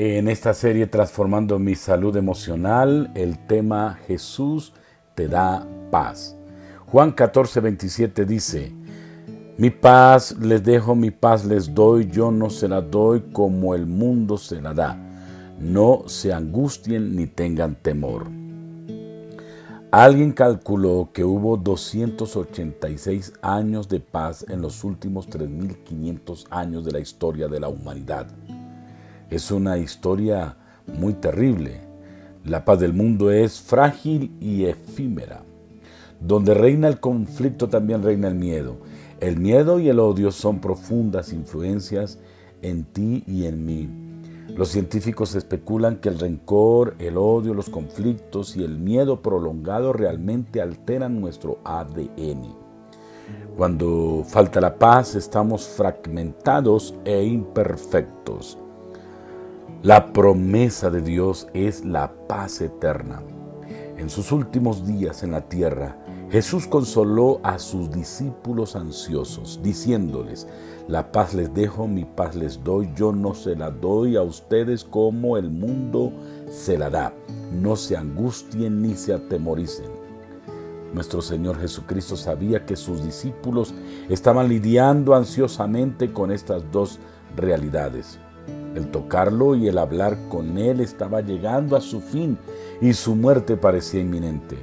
En esta serie Transformando mi salud emocional, el tema Jesús te da paz. Juan 14, 27 dice, mi paz les dejo, mi paz les doy, yo no se la doy como el mundo se la da. No se angustien ni tengan temor. Alguien calculó que hubo 286 años de paz en los últimos 3.500 años de la historia de la humanidad. Es una historia muy terrible. La paz del mundo es frágil y efímera. Donde reina el conflicto también reina el miedo. El miedo y el odio son profundas influencias en ti y en mí. Los científicos especulan que el rencor, el odio, los conflictos y el miedo prolongado realmente alteran nuestro ADN. Cuando falta la paz estamos fragmentados e imperfectos. La promesa de Dios es la paz eterna. En sus últimos días en la tierra, Jesús consoló a sus discípulos ansiosos, diciéndoles, la paz les dejo, mi paz les doy, yo no se la doy a ustedes como el mundo se la da. No se angustien ni se atemoricen. Nuestro Señor Jesucristo sabía que sus discípulos estaban lidiando ansiosamente con estas dos realidades. El tocarlo y el hablar con él estaba llegando a su fin y su muerte parecía inminente.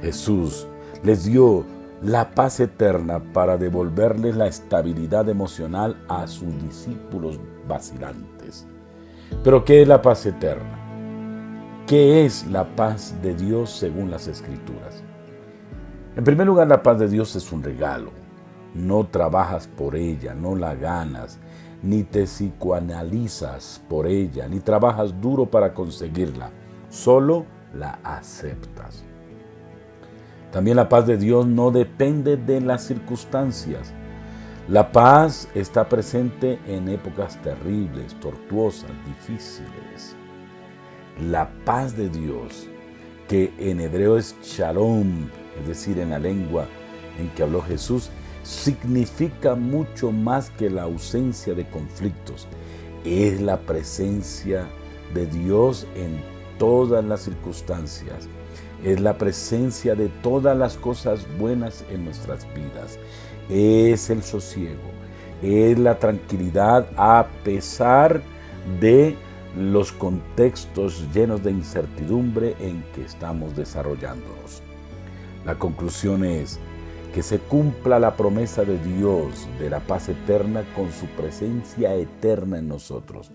Jesús les dio la paz eterna para devolverles la estabilidad emocional a sus discípulos vacilantes. Pero ¿qué es la paz eterna? ¿Qué es la paz de Dios según las Escrituras? En primer lugar, la paz de Dios es un regalo. No trabajas por ella, no la ganas, ni te psicoanalizas por ella, ni trabajas duro para conseguirla, solo la aceptas. También la paz de Dios no depende de las circunstancias. La paz está presente en épocas terribles, tortuosas, difíciles. La paz de Dios, que en hebreo es shalom, es decir, en la lengua en que habló Jesús, significa mucho más que la ausencia de conflictos. Es la presencia de Dios en todas las circunstancias. Es la presencia de todas las cosas buenas en nuestras vidas. Es el sosiego. Es la tranquilidad a pesar de los contextos llenos de incertidumbre en que estamos desarrollándonos. La conclusión es, que se cumpla la promesa de Dios de la paz eterna con su presencia eterna en nosotros.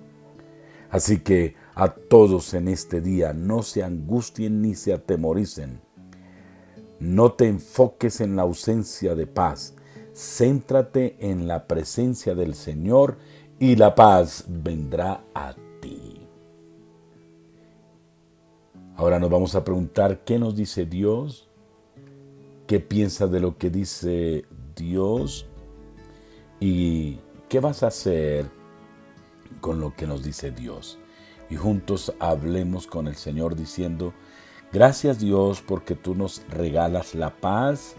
Así que a todos en este día no se angustien ni se atemoricen. No te enfoques en la ausencia de paz. Céntrate en la presencia del Señor y la paz vendrá a ti. Ahora nos vamos a preguntar qué nos dice Dios qué piensas de lo que dice Dios y qué vas a hacer con lo que nos dice Dios. Y juntos hablemos con el Señor diciendo, gracias Dios porque tú nos regalas la paz,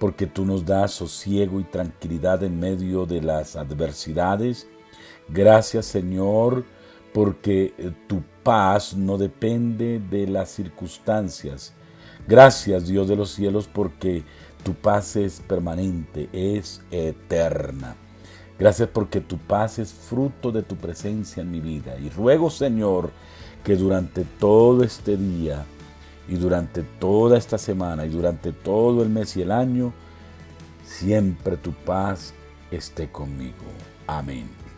porque tú nos das sosiego y tranquilidad en medio de las adversidades. Gracias Señor porque tu paz no depende de las circunstancias, Gracias Dios de los cielos porque tu paz es permanente, es eterna. Gracias porque tu paz es fruto de tu presencia en mi vida. Y ruego Señor que durante todo este día y durante toda esta semana y durante todo el mes y el año, siempre tu paz esté conmigo. Amén.